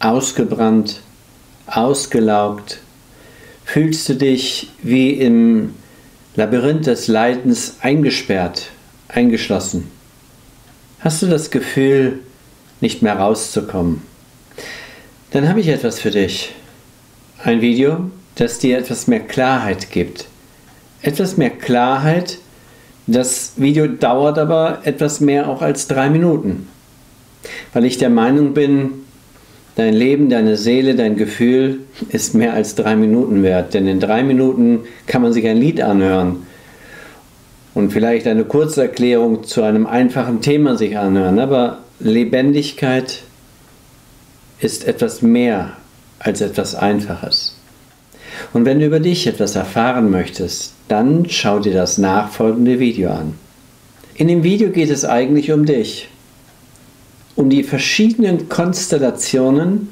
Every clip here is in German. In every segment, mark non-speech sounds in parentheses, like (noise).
ausgebrannt, ausgelaugt? Fühlst du dich wie im Labyrinth des Leidens eingesperrt, eingeschlossen? Hast du das Gefühl, nicht mehr rauszukommen? Dann habe ich etwas für dich. Ein Video, das dir etwas mehr Klarheit gibt. Etwas mehr Klarheit. Das Video dauert aber etwas mehr auch als drei Minuten. Weil ich der Meinung bin, Dein Leben, deine Seele, dein Gefühl ist mehr als drei Minuten wert, denn in drei Minuten kann man sich ein Lied anhören und vielleicht eine Kurzerklärung zu einem einfachen Thema sich anhören. Aber Lebendigkeit ist etwas mehr als etwas Einfaches. Und wenn du über dich etwas erfahren möchtest, dann schau dir das nachfolgende Video an. In dem Video geht es eigentlich um dich um die verschiedenen Konstellationen,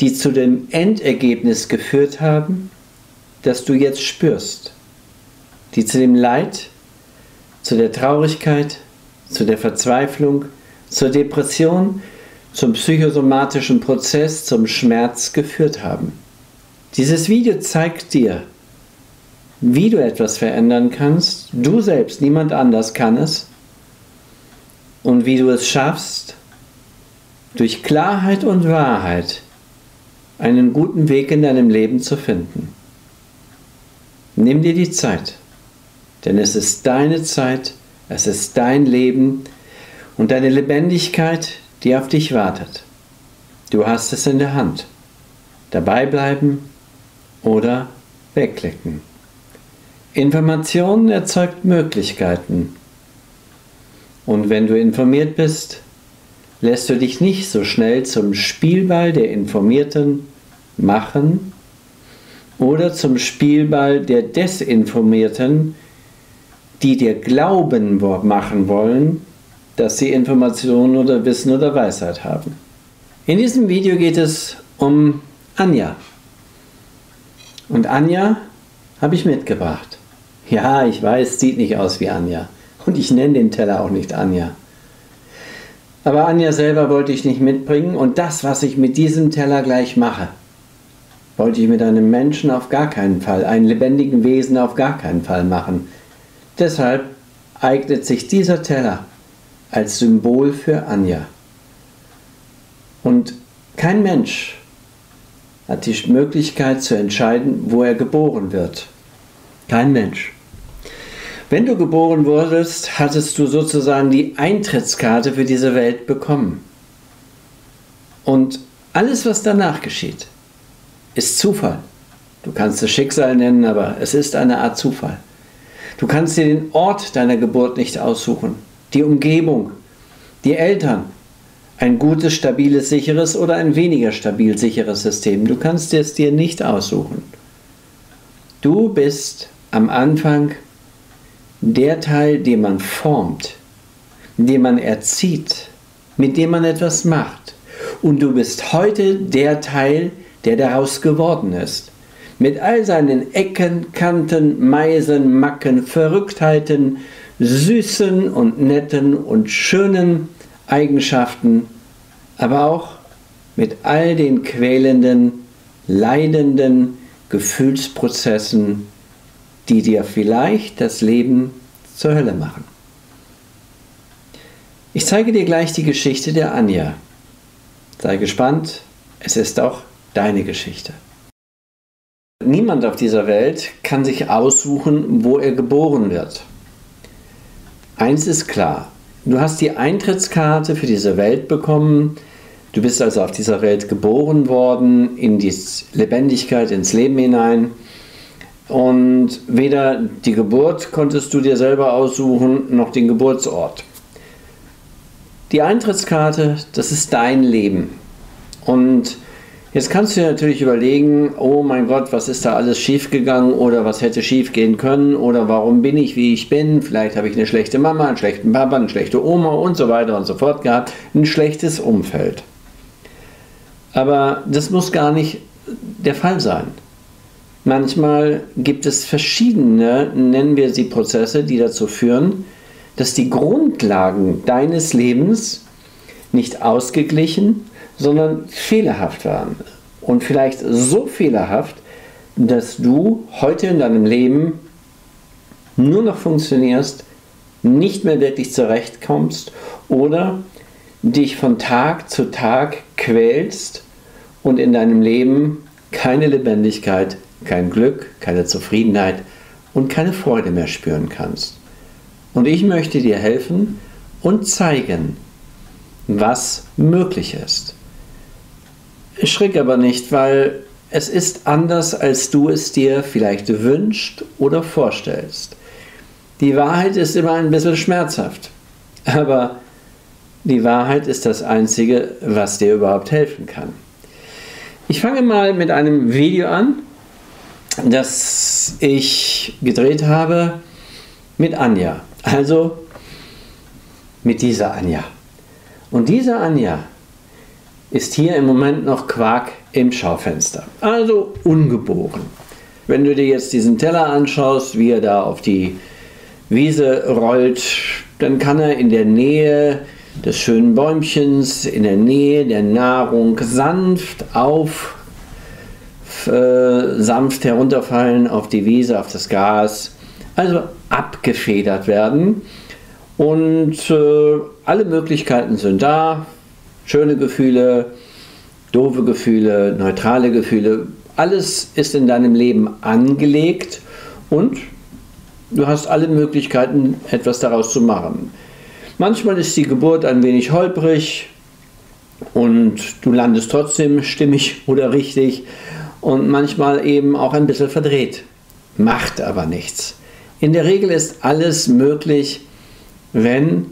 die zu dem Endergebnis geführt haben, das du jetzt spürst, die zu dem Leid, zu der Traurigkeit, zu der Verzweiflung, zur Depression, zum psychosomatischen Prozess, zum Schmerz geführt haben. Dieses Video zeigt dir, wie du etwas verändern kannst. Du selbst, niemand anders kann es und wie du es schaffst, durch Klarheit und Wahrheit einen guten Weg in deinem Leben zu finden. Nimm dir die Zeit, denn es ist deine Zeit, es ist dein Leben und deine Lebendigkeit, die auf dich wartet. Du hast es in der Hand. Dabei bleiben oder wegklicken. Informationen erzeugt Möglichkeiten und wenn du informiert bist, lässt du dich nicht so schnell zum Spielball der Informierten machen oder zum Spielball der Desinformierten, die dir Glauben machen wollen, dass sie Informationen oder Wissen oder Weisheit haben. In diesem Video geht es um Anja. Und Anja habe ich mitgebracht. Ja, ich weiß, sieht nicht aus wie Anja. Und ich nenne den Teller auch nicht Anja. Aber Anja selber wollte ich nicht mitbringen und das, was ich mit diesem Teller gleich mache, wollte ich mit einem Menschen auf gar keinen Fall, einem lebendigen Wesen auf gar keinen Fall machen. Deshalb eignet sich dieser Teller als Symbol für Anja. Und kein Mensch hat die Möglichkeit zu entscheiden, wo er geboren wird. Kein Mensch. Wenn du geboren wurdest, hattest du sozusagen die Eintrittskarte für diese Welt bekommen. Und alles, was danach geschieht, ist Zufall. Du kannst es Schicksal nennen, aber es ist eine Art Zufall. Du kannst dir den Ort deiner Geburt nicht aussuchen, die Umgebung, die Eltern, ein gutes, stabiles, sicheres oder ein weniger stabil sicheres System. Du kannst es dir nicht aussuchen. Du bist am Anfang der Teil, den man formt, den man erzieht, mit dem man etwas macht. Und du bist heute der Teil, der daraus geworden ist. Mit all seinen Ecken, Kanten, Meisen, Macken, Verrücktheiten, süßen und netten und schönen Eigenschaften, aber auch mit all den quälenden, leidenden Gefühlsprozessen, die dir vielleicht das Leben zur Hölle machen. Ich zeige dir gleich die Geschichte der Anja. Sei gespannt, es ist auch deine Geschichte. Niemand auf dieser Welt kann sich aussuchen, wo er geboren wird. Eins ist klar, du hast die Eintrittskarte für diese Welt bekommen, du bist also auf dieser Welt geboren worden, in die Lebendigkeit, ins Leben hinein und weder die Geburt konntest du dir selber aussuchen, noch den Geburtsort. Die Eintrittskarte, das ist dein Leben. Und jetzt kannst du dir natürlich überlegen, oh mein Gott, was ist da alles schiefgegangen oder was hätte schiefgehen können oder warum bin ich, wie ich bin. Vielleicht habe ich eine schlechte Mama, einen schlechten Papa, eine schlechte Oma und so weiter und so fort gehabt. Ein schlechtes Umfeld. Aber das muss gar nicht der Fall sein. Manchmal gibt es verschiedene, nennen wir sie Prozesse, die dazu führen, dass die Grundlagen deines Lebens nicht ausgeglichen, sondern fehlerhaft waren. Und vielleicht so fehlerhaft, dass du heute in deinem Leben nur noch funktionierst, nicht mehr wirklich zurechtkommst oder dich von Tag zu Tag quälst und in deinem Leben keine Lebendigkeit, kein Glück, keine Zufriedenheit und keine Freude mehr spüren kannst. Und ich möchte dir helfen und zeigen, was möglich ist. Schrick aber nicht, weil es ist anders, als du es dir vielleicht wünscht oder vorstellst. Die Wahrheit ist immer ein bisschen schmerzhaft, aber die Wahrheit ist das Einzige, was dir überhaupt helfen kann. Ich fange mal mit einem Video an, das ich gedreht habe mit Anja. Also mit dieser Anja. Und diese Anja ist hier im Moment noch Quark im Schaufenster. Also ungeboren. Wenn du dir jetzt diesen Teller anschaust, wie er da auf die Wiese rollt, dann kann er in der Nähe des schönen Bäumchens in der Nähe der Nahrung sanft auf, äh, sanft herunterfallen auf die Wiese, auf das Gas, also abgefedert werden. Und äh, alle Möglichkeiten sind da. Schöne Gefühle, doofe Gefühle, neutrale Gefühle. Alles ist in deinem Leben angelegt und du hast alle Möglichkeiten, etwas daraus zu machen. Manchmal ist die Geburt ein wenig holprig und du landest trotzdem stimmig (laughs) oder richtig und manchmal eben auch ein bisschen verdreht. Macht aber nichts. In der Regel ist alles möglich, wenn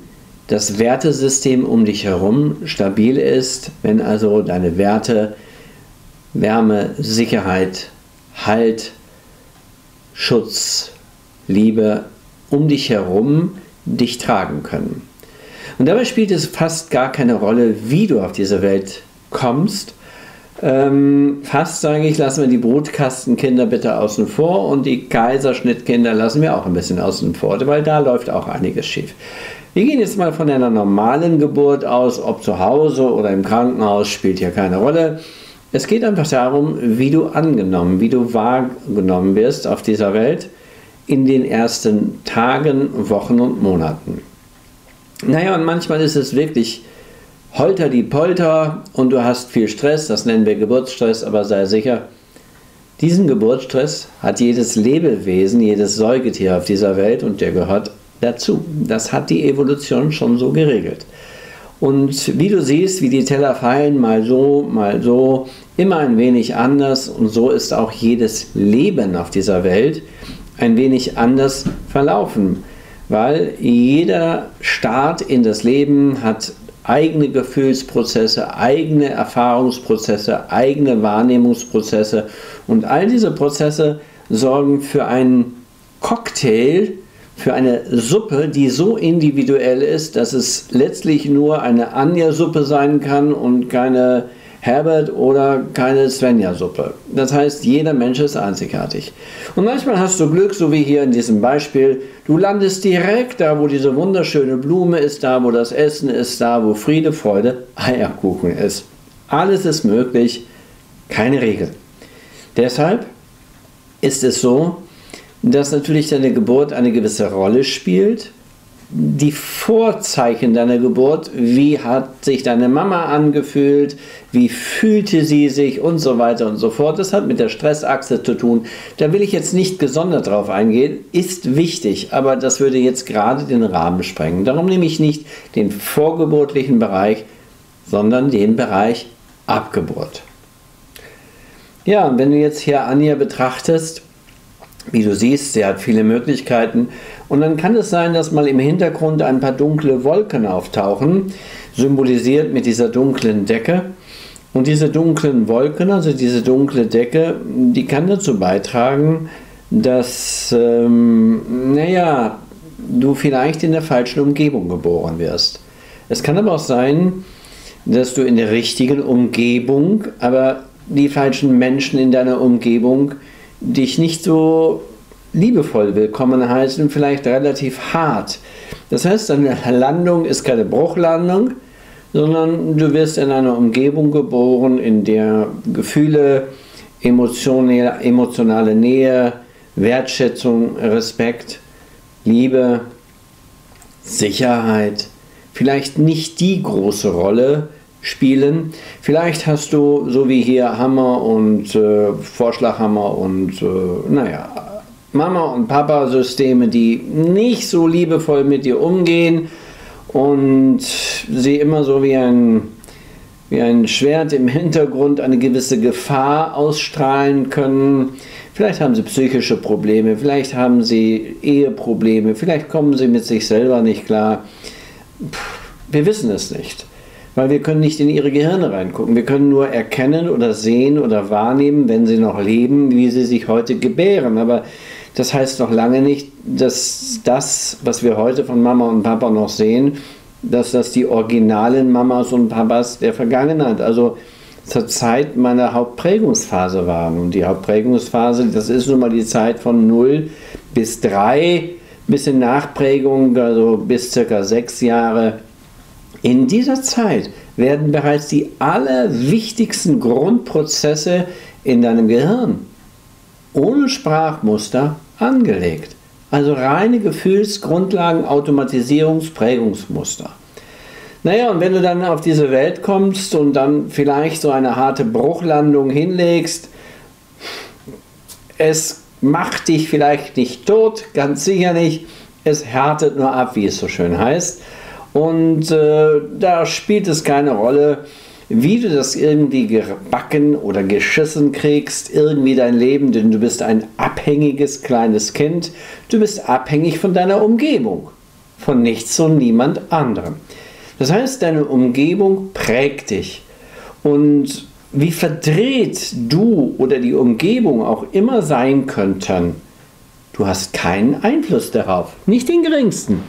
das Wertesystem um dich herum stabil ist, wenn also deine Werte Wärme, Sicherheit, Halt, Schutz, Liebe um dich herum dich tragen können. Und dabei spielt es fast gar keine Rolle, wie du auf diese Welt kommst. Ähm, fast sage ich, lassen wir die Brutkastenkinder bitte außen vor und die Kaiserschnittkinder lassen wir auch ein bisschen außen vor, weil da läuft auch einiges schief. Wir gehen jetzt mal von einer normalen Geburt aus, ob zu Hause oder im Krankenhaus, spielt hier keine Rolle. Es geht einfach darum, wie du angenommen, wie du wahrgenommen wirst auf dieser Welt in den ersten Tagen, Wochen und Monaten. Naja, und manchmal ist es wirklich holter die Polter und du hast viel Stress, das nennen wir Geburtsstress, aber sei sicher, diesen Geburtsstress hat jedes Lebewesen, jedes Säugetier auf dieser Welt und der gehört dazu. Das hat die Evolution schon so geregelt. Und wie du siehst, wie die Teller fallen, mal so, mal so, immer ein wenig anders und so ist auch jedes Leben auf dieser Welt ein wenig anders verlaufen weil jeder Start in das Leben hat eigene Gefühlsprozesse, eigene Erfahrungsprozesse, eigene Wahrnehmungsprozesse. Und all diese Prozesse sorgen für einen Cocktail, für eine Suppe, die so individuell ist, dass es letztlich nur eine Anja-Suppe sein kann und keine Herbert oder keine Svenja-Suppe. Das heißt, jeder Mensch ist einzigartig. Und manchmal hast du Glück, so wie hier in diesem Beispiel, du landest direkt da, wo diese wunderschöne Blume ist, da, wo das Essen ist, da, wo Friede, Freude, Eierkuchen ist. Alles ist möglich, keine Regel. Deshalb ist es so, dass natürlich deine Geburt eine gewisse Rolle spielt die Vorzeichen deiner Geburt, wie hat sich deine Mama angefühlt, wie fühlte sie sich und so weiter und so fort. Das hat mit der Stressachse zu tun. Da will ich jetzt nicht gesondert drauf eingehen, ist wichtig, aber das würde jetzt gerade den Rahmen sprengen. Darum nehme ich nicht den vorgeburtlichen Bereich, sondern den Bereich Abgeburt. Ja, und wenn du jetzt hier Anja betrachtest, wie du siehst, sie hat viele Möglichkeiten. Und dann kann es sein, dass mal im Hintergrund ein paar dunkle Wolken auftauchen, symbolisiert mit dieser dunklen Decke. Und diese dunklen Wolken, also diese dunkle Decke, die kann dazu beitragen, dass, ähm, naja, du vielleicht in der falschen Umgebung geboren wirst. Es kann aber auch sein, dass du in der richtigen Umgebung, aber die falschen Menschen in deiner Umgebung dich nicht so liebevoll willkommen heißen, vielleicht relativ hart. Das heißt, deine Landung ist keine Bruchlandung, sondern du wirst in einer Umgebung geboren, in der Gefühle, emotionale Nähe, Wertschätzung, Respekt, Liebe, Sicherheit vielleicht nicht die große Rolle spielen. Vielleicht hast du, so wie hier, Hammer und äh, Vorschlaghammer und, äh, naja, Mama- und Papa-Systeme, die nicht so liebevoll mit dir umgehen und sie immer so wie ein, wie ein Schwert im Hintergrund eine gewisse Gefahr ausstrahlen können. Vielleicht haben sie psychische Probleme, vielleicht haben sie Eheprobleme, vielleicht kommen sie mit sich selber nicht klar. Wir wissen es nicht, weil wir können nicht in ihre Gehirne reingucken. Wir können nur erkennen oder sehen oder wahrnehmen, wenn sie noch leben, wie sie sich heute gebären. Aber das heißt noch lange nicht, dass das, was wir heute von Mama und Papa noch sehen, dass das die originalen Mamas und Papas der Vergangenheit, also zur Zeit meiner Hauptprägungsphase waren. Und die Hauptprägungsphase, das ist nun mal die Zeit von 0 bis 3, bis in Nachprägung, also bis circa 6 Jahre. In dieser Zeit werden bereits die allerwichtigsten Grundprozesse in deinem Gehirn ohne Sprachmuster angelegt. Also reine Gefühlsgrundlagen, Automatisierungsprägungsmuster. Naja, und wenn du dann auf diese Welt kommst und dann vielleicht so eine harte Bruchlandung hinlegst, es macht dich vielleicht nicht tot, ganz sicher nicht, es härtet nur ab, wie es so schön heißt. Und äh, da spielt es keine Rolle, wie du das irgendwie gebacken oder geschissen kriegst, irgendwie dein Leben, denn du bist ein abhängiges kleines Kind, du bist abhängig von deiner Umgebung, von nichts und niemand anderem. Das heißt, deine Umgebung prägt dich und wie verdreht du oder die Umgebung auch immer sein könnten, du hast keinen Einfluss darauf, nicht den geringsten.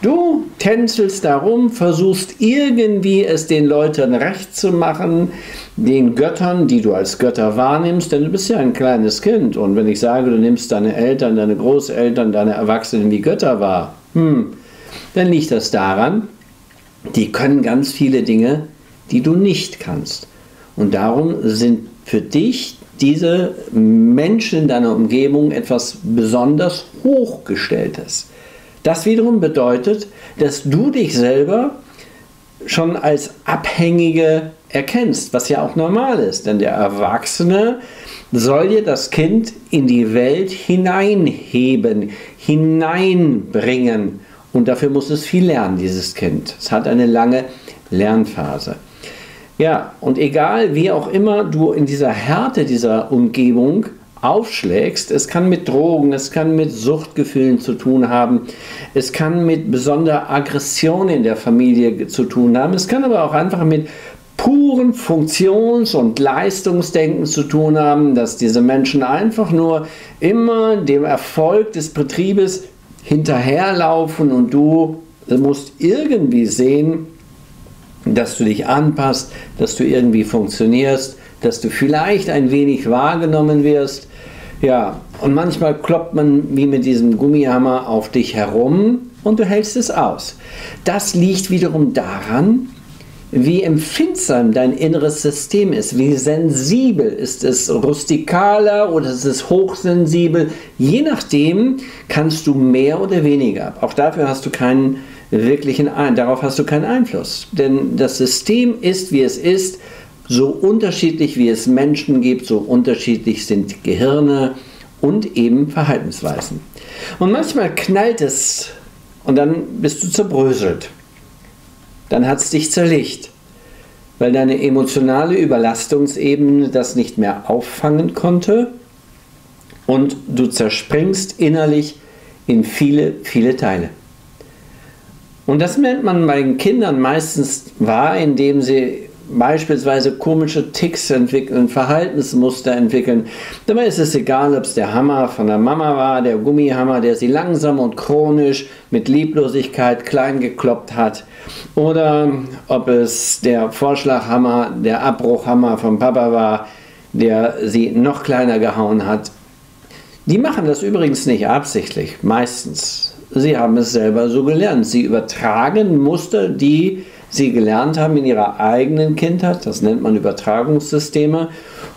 Du tänzelst darum, versuchst irgendwie es den Leuten recht zu machen, den Göttern, die du als Götter wahrnimmst, denn du bist ja ein kleines Kind. Und wenn ich sage, du nimmst deine Eltern, deine Großeltern, deine Erwachsenen wie Götter wahr, hm, dann liegt das daran, die können ganz viele Dinge, die du nicht kannst. Und darum sind für dich diese Menschen in deiner Umgebung etwas besonders Hochgestelltes. Das wiederum bedeutet, dass du dich selber schon als Abhängige erkennst, was ja auch normal ist, denn der Erwachsene soll dir das Kind in die Welt hineinheben, hineinbringen. Und dafür muss es viel lernen, dieses Kind. Es hat eine lange Lernphase. Ja, und egal wie auch immer du in dieser Härte dieser Umgebung aufschlägst. Es kann mit Drogen, es kann mit Suchtgefühlen zu tun haben, es kann mit besonderer Aggression in der Familie zu tun haben, es kann aber auch einfach mit puren Funktions- und Leistungsdenken zu tun haben, dass diese Menschen einfach nur immer dem Erfolg des Betriebes hinterherlaufen und du musst irgendwie sehen, dass du dich anpasst, dass du irgendwie funktionierst, dass du vielleicht ein wenig wahrgenommen wirst ja, und manchmal kloppt man wie mit diesem Gummihammer auf dich herum und du hältst es aus. Das liegt wiederum daran, wie empfindsam dein inneres System ist, wie sensibel ist es, rustikaler oder ist es hochsensibel. Je nachdem kannst du mehr oder weniger. Auch dafür hast du keinen wirklichen, darauf hast du keinen Einfluss. Denn das System ist, wie es ist so unterschiedlich wie es Menschen gibt, so unterschiedlich sind Gehirne und eben Verhaltensweisen. Und manchmal knallt es und dann bist du zerbröselt. Dann hat es dich zerlegt, weil deine emotionale Überlastungsebene das nicht mehr auffangen konnte und du zerspringst innerlich in viele, viele Teile. Und das nennt man bei den Kindern meistens wahr, indem sie beispielsweise komische Ticks entwickeln, Verhaltensmuster entwickeln. Dabei ist es egal, ob es der Hammer von der Mama war, der Gummihammer, der sie langsam und chronisch mit Lieblosigkeit klein gekloppt hat, oder ob es der Vorschlaghammer, der Abbruchhammer vom Papa war, der sie noch kleiner gehauen hat. Die machen das übrigens nicht absichtlich, meistens. Sie haben es selber so gelernt. Sie übertragen Muster, die sie gelernt haben in ihrer eigenen Kindheit. Das nennt man Übertragungssysteme.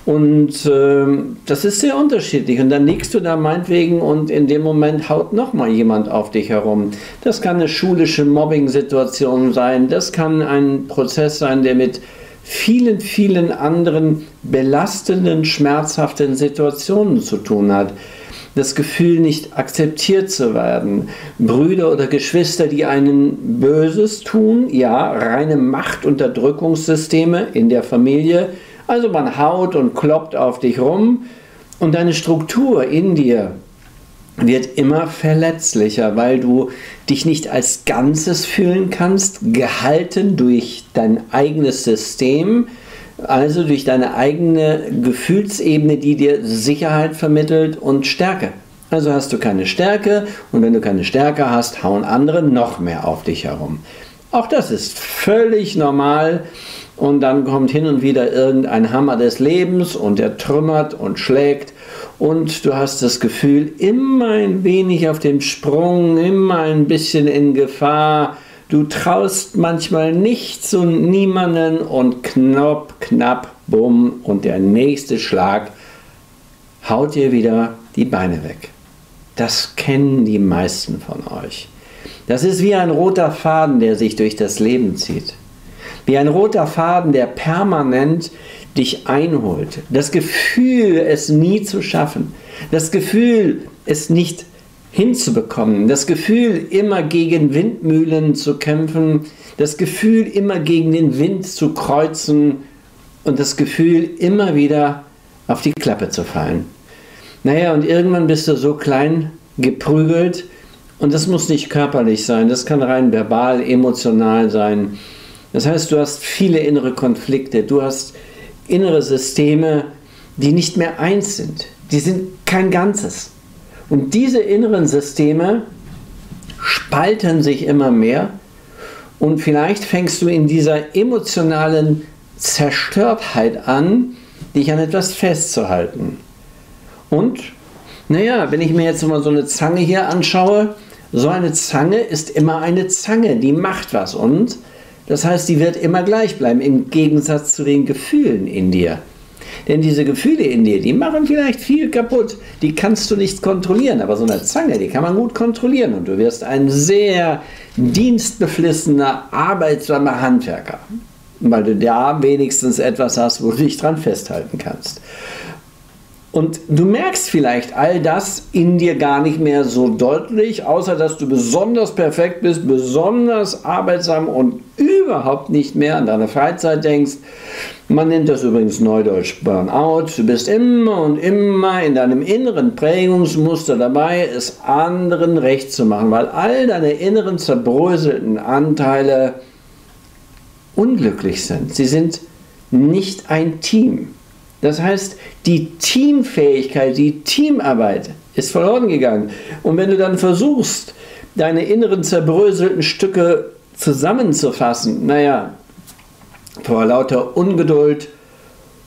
Und äh, das ist sehr unterschiedlich. Und dann liegst du da meinetwegen und in dem Moment haut nochmal jemand auf dich herum. Das kann eine schulische Mobbing-Situation sein. Das kann ein Prozess sein, der mit vielen, vielen anderen belastenden, schmerzhaften Situationen zu tun hat das Gefühl, nicht akzeptiert zu werden. Brüder oder Geschwister, die einen Böses tun, ja, reine Machtunterdrückungssysteme in der Familie. Also man haut und kloppt auf dich rum und deine Struktur in dir wird immer verletzlicher, weil du dich nicht als Ganzes fühlen kannst, gehalten durch dein eigenes System, also durch deine eigene Gefühlsebene, die dir Sicherheit vermittelt und Stärke. Also hast du keine Stärke und wenn du keine Stärke hast, hauen andere noch mehr auf dich herum. Auch das ist völlig normal und dann kommt hin und wieder irgendein Hammer des Lebens und der trümmert und schlägt und du hast das Gefühl, immer ein wenig auf dem Sprung, immer ein bisschen in Gefahr, Du traust manchmal nichts und niemanden und knapp, knapp, bumm und der nächste Schlag haut dir wieder die Beine weg. Das kennen die meisten von euch. Das ist wie ein roter Faden, der sich durch das Leben zieht. Wie ein roter Faden, der permanent dich einholt. Das Gefühl, es nie zu schaffen. Das Gefühl, es nicht hinzubekommen. Das Gefühl, immer gegen Windmühlen zu kämpfen, das Gefühl, immer gegen den Wind zu kreuzen und das Gefühl, immer wieder auf die Klappe zu fallen. Naja, und irgendwann bist du so klein geprügelt und das muss nicht körperlich sein, das kann rein verbal, emotional sein. Das heißt, du hast viele innere Konflikte, du hast innere Systeme, die nicht mehr eins sind, die sind kein Ganzes. Und diese inneren Systeme spalten sich immer mehr und vielleicht fängst du in dieser emotionalen Zerstörtheit an, dich an etwas festzuhalten. Und, naja, wenn ich mir jetzt mal so eine Zange hier anschaue, so eine Zange ist immer eine Zange, die macht was und das heißt, die wird immer gleich bleiben, im Gegensatz zu den Gefühlen in dir. Denn diese Gefühle in dir, die machen vielleicht viel kaputt. Die kannst du nicht kontrollieren. Aber so eine Zange, die kann man gut kontrollieren. Und du wirst ein sehr dienstbeflissener, arbeitsamer Handwerker. Weil du da wenigstens etwas hast, wo du dich dran festhalten kannst. Und du merkst vielleicht all das in dir gar nicht mehr so deutlich, außer dass du besonders perfekt bist, besonders arbeitsam und überhaupt nicht mehr an deine Freizeit denkst. Man nennt das übrigens neudeutsch Burnout. Du bist immer und immer in deinem inneren Prägungsmuster dabei, es anderen recht zu machen, weil all deine inneren zerbröselten Anteile unglücklich sind. Sie sind nicht ein Team. Das heißt, die Teamfähigkeit, die Teamarbeit ist verloren gegangen. Und wenn du dann versuchst, deine inneren zerbröselten Stücke zusammenzufassen, naja, vor lauter Ungeduld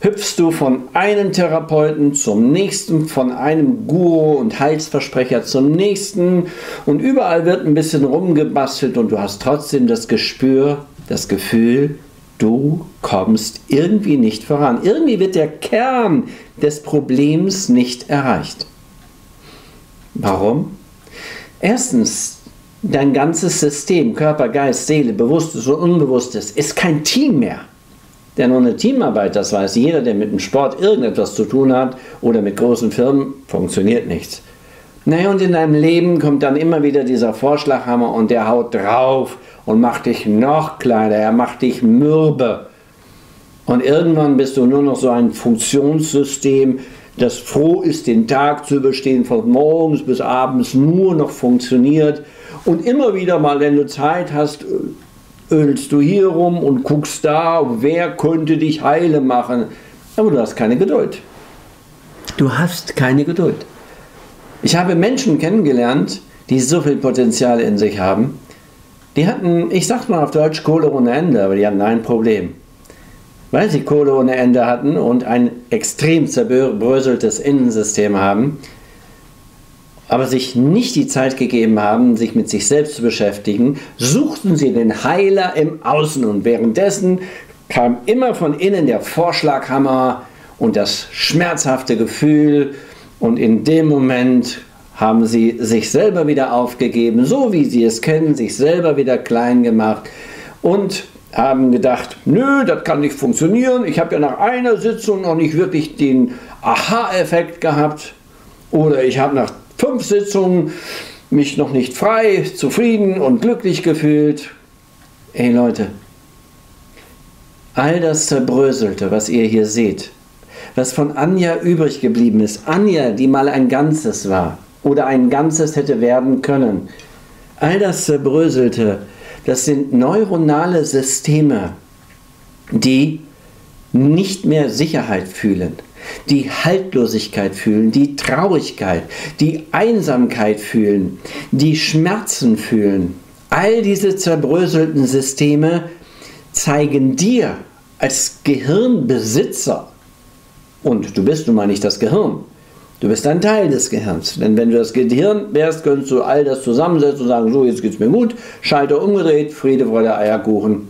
hüpfst du von einem Therapeuten zum nächsten, von einem Guru und Heilsversprecher zum nächsten und überall wird ein bisschen rumgebastelt und du hast trotzdem das Gespür, das Gefühl, du kommst irgendwie nicht voran. Irgendwie wird der Kern des Problems nicht erreicht. Warum? Erstens, dein ganzes System, Körper, Geist, Seele, Bewusstes und Unbewusstes, ist kein Team mehr. Denn ohne Teamarbeit, das weiß jeder, der mit dem Sport irgendetwas zu tun hat oder mit großen Firmen, funktioniert nichts. Naja, und in deinem Leben kommt dann immer wieder dieser Vorschlaghammer und der haut drauf und macht dich noch kleiner, er macht dich mürbe. Und irgendwann bist du nur noch so ein Funktionssystem, das froh ist, den Tag zu überstehen, von morgens bis abends nur noch funktioniert und immer wieder mal, wenn du Zeit hast, ölst du hier rum und guckst da, wer könnte dich heile machen. Aber du hast keine Geduld. Du hast keine Geduld. Ich habe Menschen kennengelernt, die so viel Potenzial in sich haben. Die hatten, ich sag mal auf Deutsch, Kohle ohne Ende, aber die hatten ein Problem. Weil sie Kohle ohne Ende hatten und ein extrem zerbröseltes Innensystem haben, aber sich nicht die Zeit gegeben haben, sich mit sich selbst zu beschäftigen, suchten sie den Heiler im Außen und währenddessen kam immer von innen der Vorschlaghammer und das schmerzhafte Gefühl und in dem Moment haben sie sich selber wieder aufgegeben, so wie sie es kennen, sich selber wieder klein gemacht und haben gedacht, nö, das kann nicht funktionieren. Ich habe ja nach einer Sitzung noch nicht wirklich den Aha-Effekt gehabt oder ich habe nach fünf Sitzungen mich noch nicht frei, zufrieden und glücklich gefühlt. Ey Leute, all das Zerbröselte, was ihr hier seht, was von Anja übrig geblieben ist, Anja, die mal ein Ganzes war oder ein Ganzes hätte werden können, all das Zerbröselte, das sind neuronale Systeme, die nicht mehr Sicherheit fühlen, die Haltlosigkeit fühlen, die Traurigkeit, die Einsamkeit fühlen, die Schmerzen fühlen. All diese zerbröselten Systeme zeigen dir als Gehirnbesitzer, und du bist nun mal nicht das Gehirn, du bist ein Teil des Gehirns. Denn wenn du das Gehirn wärst, könntest du all das zusammensetzen und sagen, so, jetzt geht's mir gut, Schalter umgedreht, Friede, Freude, Eierkuchen.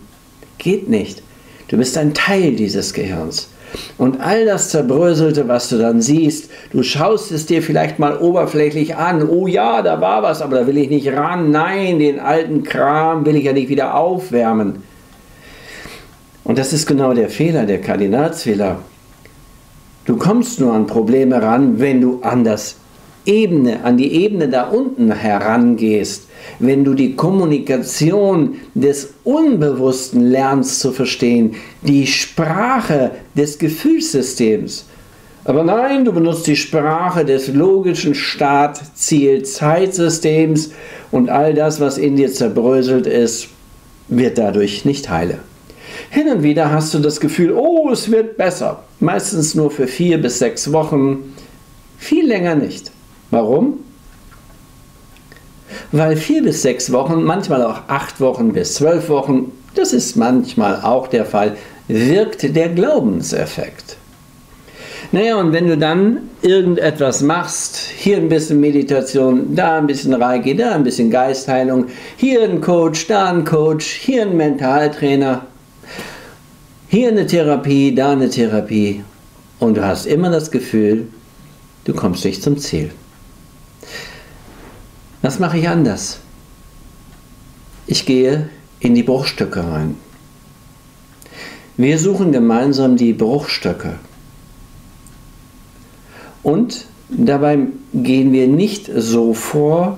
Geht nicht. Du bist ein Teil dieses Gehirns. Und all das Zerbröselte, was du dann siehst, du schaust es dir vielleicht mal oberflächlich an. Oh ja, da war was, aber da will ich nicht ran. Nein, den alten Kram will ich ja nicht wieder aufwärmen. Und das ist genau der Fehler, der Kardinalsfehler. Du kommst nur an Probleme ran, wenn du an das Ebene, an die Ebene da unten herangehst, wenn du die Kommunikation des Unbewussten lernst zu verstehen, die Sprache des Gefühlssystems. Aber nein, du benutzt die Sprache des logischen Start-Ziel-Zeitsystems und all das, was in dir zerbröselt ist, wird dadurch nicht heile. Hin und wieder hast du das Gefühl, oh, es wird besser. Meistens nur für vier bis sechs Wochen, viel länger nicht. Warum? Weil vier bis sechs Wochen, manchmal auch acht Wochen bis zwölf Wochen, das ist manchmal auch der Fall, wirkt der Glaubenseffekt. Naja, und wenn du dann irgendetwas machst, hier ein bisschen Meditation, da ein bisschen Reiki, da ein bisschen Geistheilung, hier ein Coach, da ein Coach, hier ein Mentaltrainer, hier eine Therapie, da eine Therapie und du hast immer das Gefühl, du kommst nicht zum Ziel. Was mache ich anders? Ich gehe in die Bruchstücke rein. Wir suchen gemeinsam die Bruchstücke. Und dabei gehen wir nicht so vor,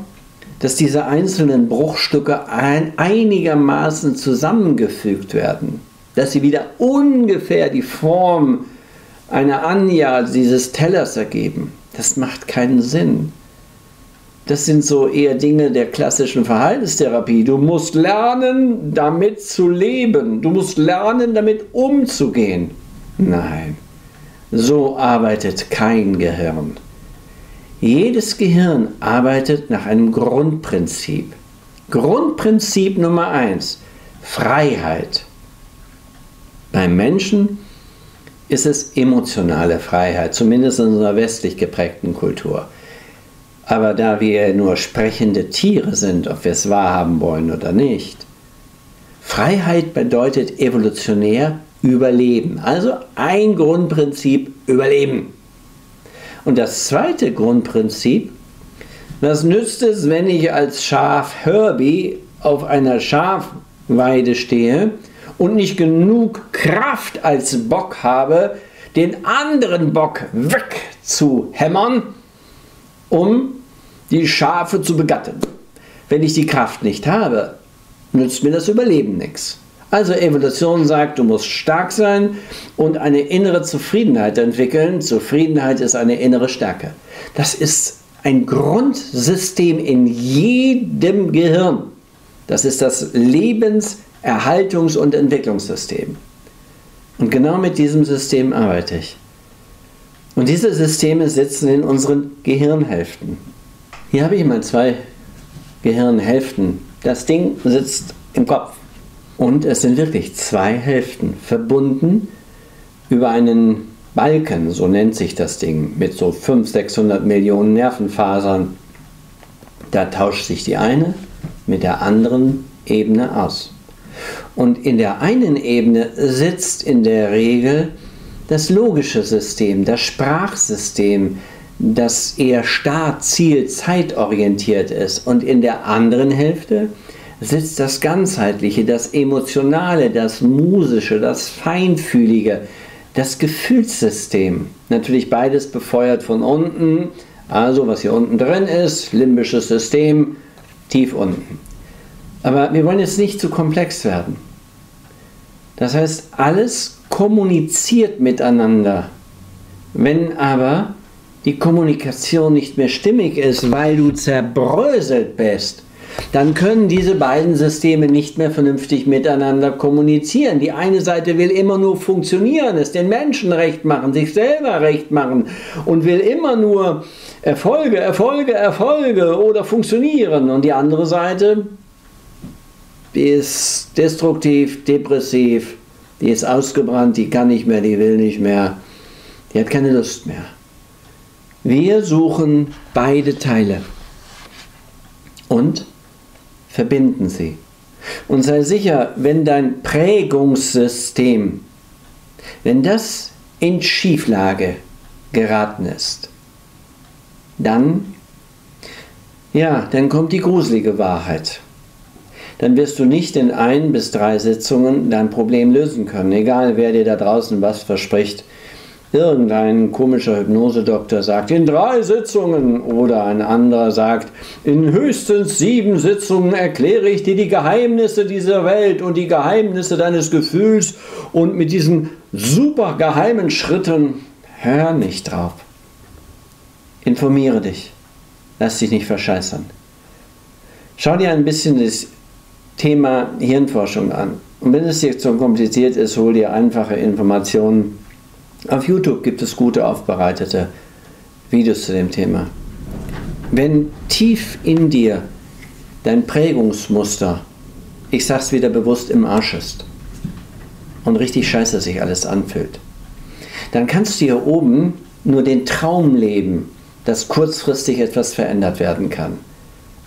dass diese einzelnen Bruchstücke ein, einigermaßen zusammengefügt werden dass sie wieder ungefähr die Form einer Anja dieses Tellers ergeben. Das macht keinen Sinn. Das sind so eher Dinge der klassischen Verhaltenstherapie. Du musst lernen, damit zu leben. Du musst lernen, damit umzugehen. Nein, so arbeitet kein Gehirn. Jedes Gehirn arbeitet nach einem Grundprinzip. Grundprinzip Nummer eins: Freiheit. Beim Menschen ist es emotionale Freiheit, zumindest in unserer westlich geprägten Kultur. Aber da wir nur sprechende Tiere sind, ob wir es wahrhaben wollen oder nicht, Freiheit bedeutet evolutionär Überleben. Also ein Grundprinzip Überleben. Und das zweite Grundprinzip, was nützt es, wenn ich als Schaf Herbie auf einer Schafweide stehe und nicht genug Kraft als Bock habe, den anderen Bock wegzuhämmern, um die Schafe zu begatten. Wenn ich die Kraft nicht habe, nützt mir das Überleben nichts. Also Evolution sagt, du musst stark sein und eine innere Zufriedenheit entwickeln. Zufriedenheit ist eine innere Stärke. Das ist ein Grundsystem in jedem Gehirn. Das ist das Lebens Erhaltungs- und Entwicklungssystem. Und genau mit diesem System arbeite ich. Und diese Systeme sitzen in unseren Gehirnhälften. Hier habe ich mal zwei Gehirnhälften. Das Ding sitzt im Kopf. Und es sind wirklich zwei Hälften verbunden über einen Balken, so nennt sich das Ding, mit so 500, 600 Millionen Nervenfasern. Da tauscht sich die eine mit der anderen Ebene aus. Und in der einen Ebene sitzt in der Regel das logische System, das Sprachsystem, das eher Start, Ziel, zeitorientiert ist. Und in der anderen Hälfte sitzt das Ganzheitliche, das Emotionale, das Musische, das Feinfühlige, das Gefühlssystem. Natürlich beides befeuert von unten. Also was hier unten drin ist, limbisches System, tief unten. Aber wir wollen jetzt nicht zu komplex werden. Das heißt, alles kommuniziert miteinander. Wenn aber die Kommunikation nicht mehr stimmig ist, weil du zerbröselt bist, dann können diese beiden Systeme nicht mehr vernünftig miteinander kommunizieren. Die eine Seite will immer nur funktionieren, es den Menschen recht machen, sich selber recht machen und will immer nur Erfolge, Erfolge, Erfolge oder funktionieren. Und die andere Seite die ist destruktiv, depressiv, die ist ausgebrannt, die kann nicht mehr, die will nicht mehr, die hat keine Lust mehr. Wir suchen beide Teile und verbinden sie. Und sei sicher, wenn dein Prägungssystem, wenn das in Schieflage geraten ist, dann, ja, dann kommt die gruselige Wahrheit dann wirst du nicht in ein bis drei Sitzungen dein Problem lösen können. Egal, wer dir da draußen was verspricht. Irgendein komischer Hypnosedoktor sagt, in drei Sitzungen oder ein anderer sagt, in höchstens sieben Sitzungen erkläre ich dir die Geheimnisse dieser Welt und die Geheimnisse deines Gefühls und mit diesen super geheimen Schritten hör nicht drauf. Informiere dich. Lass dich nicht verscheißern. Schau dir ein bisschen das Thema Hirnforschung an. Und wenn es dir zu kompliziert ist, hol dir einfache Informationen. Auf YouTube gibt es gute aufbereitete Videos zu dem Thema. Wenn tief in dir dein Prägungsmuster, ich sag's wieder bewusst, im Arsch ist und richtig scheiße sich alles anfühlt, dann kannst du hier oben nur den Traum leben, dass kurzfristig etwas verändert werden kann.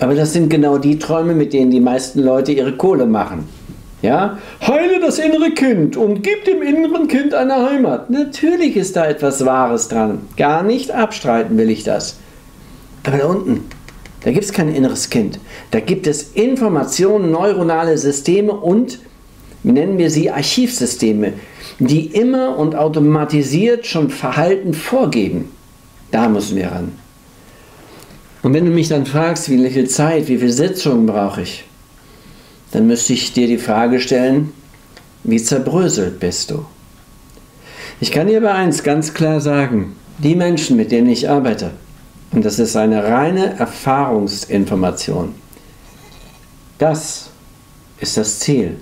Aber das sind genau die Träume, mit denen die meisten Leute ihre Kohle machen. Ja? Heile das innere Kind und gib dem inneren Kind eine Heimat. Natürlich ist da etwas Wahres dran. Gar nicht abstreiten will ich das. Aber da unten, da gibt es kein inneres Kind. Da gibt es Informationen, neuronale Systeme und, nennen wir sie Archivsysteme, die immer und automatisiert schon Verhalten vorgeben. Da müssen wir ran. Und wenn du mich dann fragst, wie viel Zeit, wie viele Sitzungen brauche ich, dann müsste ich dir die Frage stellen, wie zerbröselt bist du? Ich kann dir aber eins ganz klar sagen, die Menschen, mit denen ich arbeite, und das ist eine reine Erfahrungsinformation, das ist das Ziel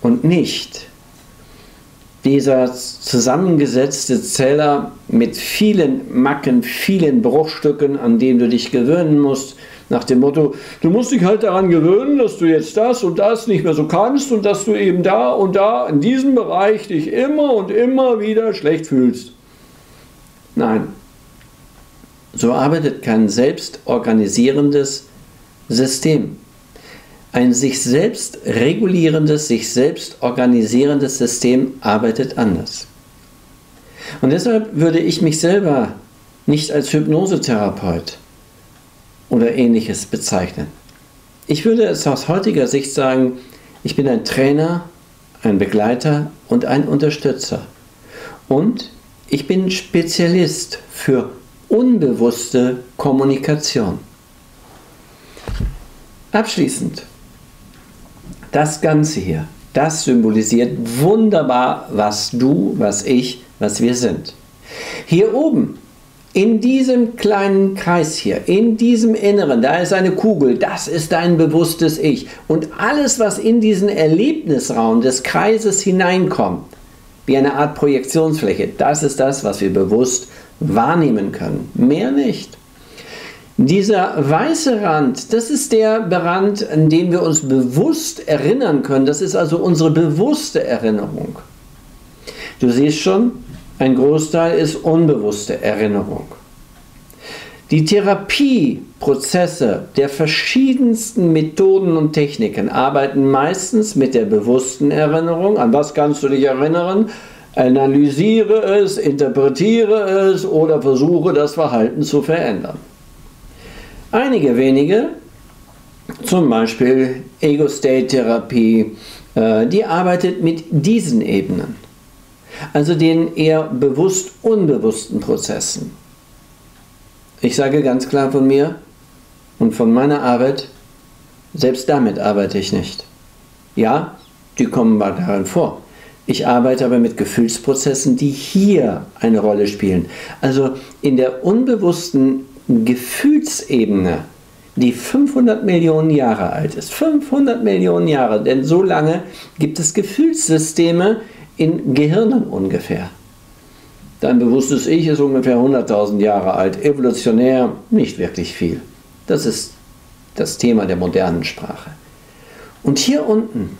und nicht dieser zusammengesetzte Zeller mit vielen Macken, vielen Bruchstücken, an denen du dich gewöhnen musst, nach dem Motto, du musst dich halt daran gewöhnen, dass du jetzt das und das nicht mehr so kannst und dass du eben da und da in diesem Bereich dich immer und immer wieder schlecht fühlst. Nein, so arbeitet kein selbstorganisierendes System. Ein sich selbst regulierendes, sich selbst organisierendes System arbeitet anders. Und deshalb würde ich mich selber nicht als Hypnosetherapeut oder ähnliches bezeichnen. Ich würde es aus heutiger Sicht sagen, ich bin ein Trainer, ein Begleiter und ein Unterstützer. Und ich bin Spezialist für unbewusste Kommunikation. Abschließend das Ganze hier, das symbolisiert wunderbar, was du, was ich, was wir sind. Hier oben In diesem kleinen Kreis hier, in diesem Inneren, da ist eine Kugel, das ist dein bewusstes Ich. Und alles, was in diesen Erlebnisraum des Kreises hineinkommt, wie eine Art Projektionsfläche, das ist das, was wir bewusst wahrnehmen können. Mehr nicht. Dieser weiße Rand, das ist der Rand, an den wir uns bewusst erinnern können. Das ist also unsere bewusste Erinnerung. Du siehst schon, ein Großteil ist unbewusste Erinnerung. Die Therapieprozesse der verschiedensten Methoden und Techniken arbeiten meistens mit der bewussten Erinnerung. An was kannst du dich erinnern? Analysiere es, interpretiere es oder versuche das Verhalten zu verändern. Einige wenige, zum Beispiel Ego-State-Therapie, äh, die arbeitet mit diesen Ebenen also den eher bewusst unbewussten Prozessen. Ich sage ganz klar von mir und von meiner Arbeit, selbst damit arbeite ich nicht. Ja, die kommen mal darin vor. Ich arbeite aber mit Gefühlsprozessen, die hier eine Rolle spielen. Also in der unbewussten Gefühlsebene, die 500 Millionen Jahre alt ist. 500 Millionen Jahre, denn so lange gibt es Gefühlssysteme, in Gehirnen ungefähr. Dein bewusstes Ich ist ungefähr 100.000 Jahre alt, evolutionär nicht wirklich viel. Das ist das Thema der modernen Sprache. Und hier unten,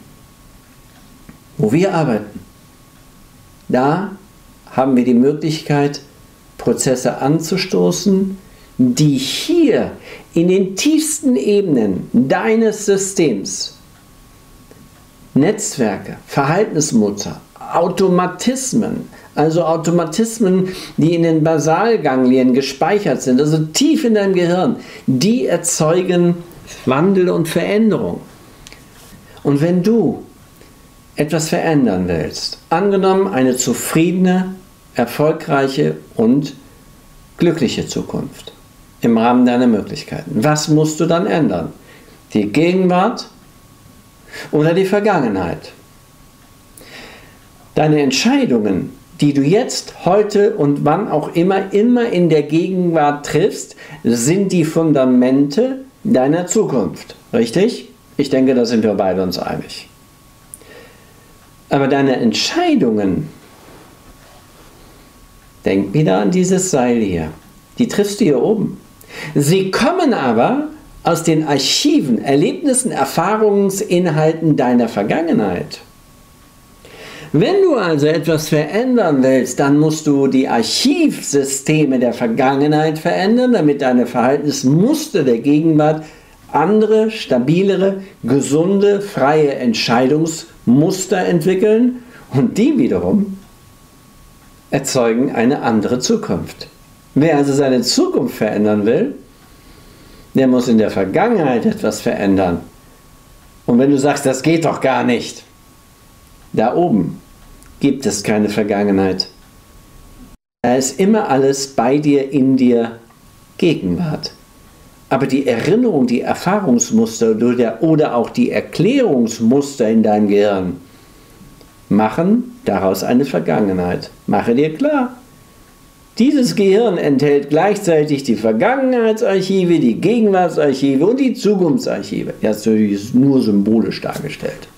wo wir arbeiten, da haben wir die Möglichkeit, Prozesse anzustoßen, die hier in den tiefsten Ebenen deines Systems Netzwerke, Verhaltensmuster, Automatismen, also Automatismen, die in den Basalganglien gespeichert sind, also tief in deinem Gehirn, die erzeugen Wandel und Veränderung. Und wenn du etwas verändern willst, angenommen eine zufriedene, erfolgreiche und glückliche Zukunft im Rahmen deiner Möglichkeiten, was musst du dann ändern? Die Gegenwart oder die Vergangenheit? Deine Entscheidungen, die du jetzt, heute und wann auch immer, immer in der Gegenwart triffst, sind die Fundamente deiner Zukunft. Richtig? Ich denke, da sind wir beide uns einig. Aber deine Entscheidungen, denk wieder an dieses Seil hier, die triffst du hier oben. Sie kommen aber aus den Archiven, Erlebnissen, Erfahrungsinhalten deiner Vergangenheit. Wenn du also etwas verändern willst, dann musst du die Archivsysteme der Vergangenheit verändern, damit deine Verhaltensmuster der Gegenwart andere, stabilere, gesunde, freie Entscheidungsmuster entwickeln und die wiederum erzeugen eine andere Zukunft. Wer also seine Zukunft verändern will, der muss in der Vergangenheit etwas verändern. Und wenn du sagst, das geht doch gar nicht, da oben gibt es keine Vergangenheit. Da ist immer alles bei dir, in dir, Gegenwart. Aber die Erinnerung, die Erfahrungsmuster oder auch die Erklärungsmuster in deinem Gehirn machen daraus eine Vergangenheit. Mache dir klar. Dieses Gehirn enthält gleichzeitig die Vergangenheitsarchive, die Gegenwartsarchive und die Zukunftsarchive. Jetzt ist nur symbolisch dargestellt.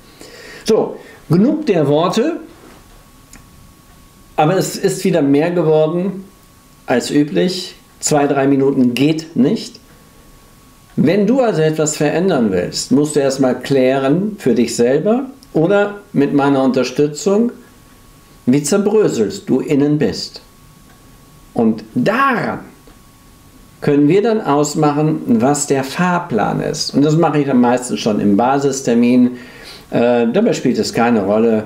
So, Genug der Worte, aber es ist wieder mehr geworden als üblich. Zwei, drei Minuten geht nicht. Wenn du also etwas verändern willst, musst du erstmal klären für dich selber oder mit meiner Unterstützung, wie zerbröselst du innen bist. Und daran können wir dann ausmachen, was der Fahrplan ist. Und das mache ich dann meistens schon im Basistermin äh, dabei spielt es keine Rolle,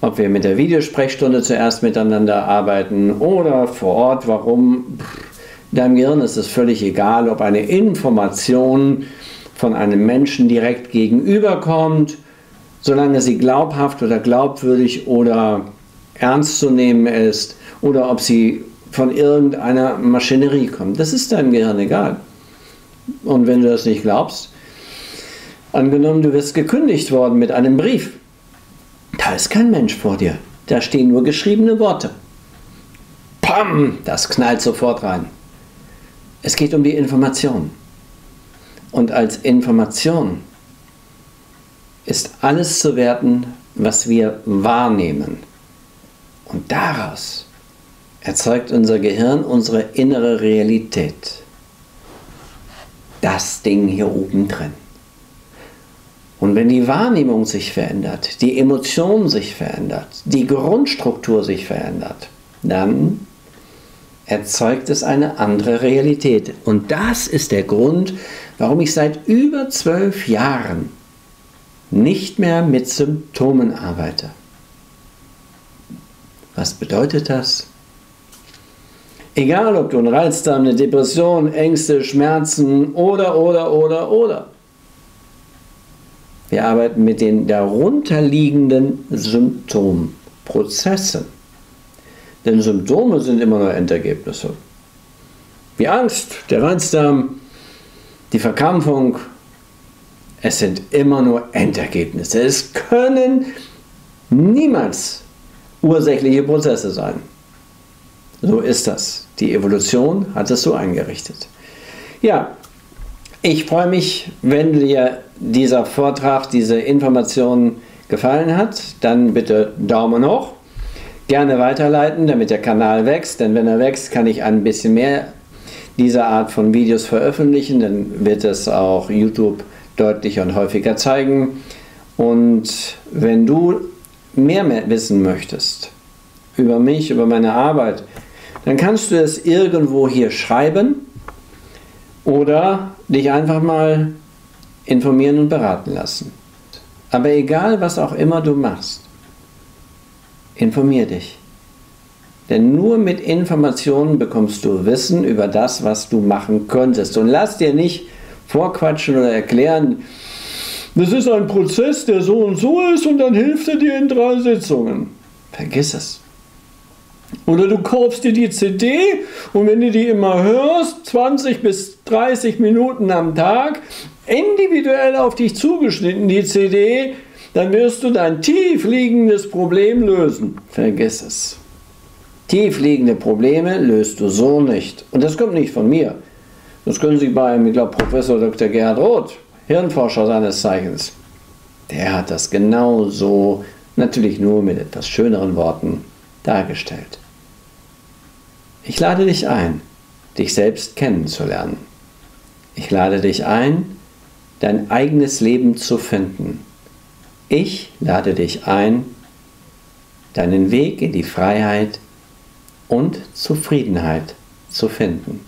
ob wir mit der Videosprechstunde zuerst miteinander arbeiten oder vor Ort. Warum? Deinem Gehirn ist es völlig egal, ob eine Information von einem Menschen direkt gegenüberkommt, solange sie glaubhaft oder glaubwürdig oder ernst zu nehmen ist oder ob sie von irgendeiner Maschinerie kommt. Das ist deinem Gehirn egal. Und wenn du das nicht glaubst, Angenommen, du wirst gekündigt worden mit einem Brief. Da ist kein Mensch vor dir. Da stehen nur geschriebene Worte. Pam! Das knallt sofort rein. Es geht um die Information. Und als Information ist alles zu werten, was wir wahrnehmen. Und daraus erzeugt unser Gehirn unsere innere Realität. Das Ding hier oben drin. Und wenn die Wahrnehmung sich verändert, die Emotion sich verändert, die Grundstruktur sich verändert, dann erzeugt es eine andere Realität. Und das ist der Grund, warum ich seit über zwölf Jahren nicht mehr mit Symptomen arbeite. Was bedeutet das? Egal, ob du einen Reizdarm, eine Depression, Ängste, Schmerzen oder, oder, oder, oder wir arbeiten mit den darunterliegenden Symptomprozessen. Denn Symptome sind immer nur Endergebnisse. Wie Angst, der Reizdarm, die Verkrampfung, es sind immer nur Endergebnisse. Es können niemals ursächliche Prozesse sein. So ist das. Die Evolution hat es so eingerichtet. Ja, ich freue mich, wenn dir dieser Vortrag, diese Information gefallen hat. Dann bitte Daumen hoch. Gerne weiterleiten, damit der Kanal wächst. Denn wenn er wächst, kann ich ein bisschen mehr dieser Art von Videos veröffentlichen. Dann wird es auch YouTube deutlicher und häufiger zeigen. Und wenn du mehr wissen möchtest über mich, über meine Arbeit, dann kannst du es irgendwo hier schreiben oder dich einfach mal informieren und beraten lassen. Aber egal, was auch immer du machst, informier dich. Denn nur mit Informationen bekommst du Wissen über das, was du machen könntest. Und lass dir nicht vorquatschen oder erklären, das ist ein Prozess, der so und so ist und dann hilft er dir in drei Sitzungen. Vergiss es. Oder du kaufst dir die CD und wenn du die immer hörst, 20 bis 30 Minuten am Tag, individuell auf dich zugeschnitten, die CD, dann wirst du dein tief liegendes Problem lösen. Vergiss es. Tief liegende Probleme löst du so nicht. Und das kommt nicht von mir. Das können Sie bei, ich glaube, Professor Dr. Gerhard Roth, Hirnforscher seines Zeichens, der hat das genau so, natürlich nur mit etwas schöneren Worten, dargestellt. Ich lade dich ein, dich selbst kennenzulernen. Ich lade dich ein, dein eigenes Leben zu finden. Ich lade dich ein, deinen Weg in die Freiheit und Zufriedenheit zu finden.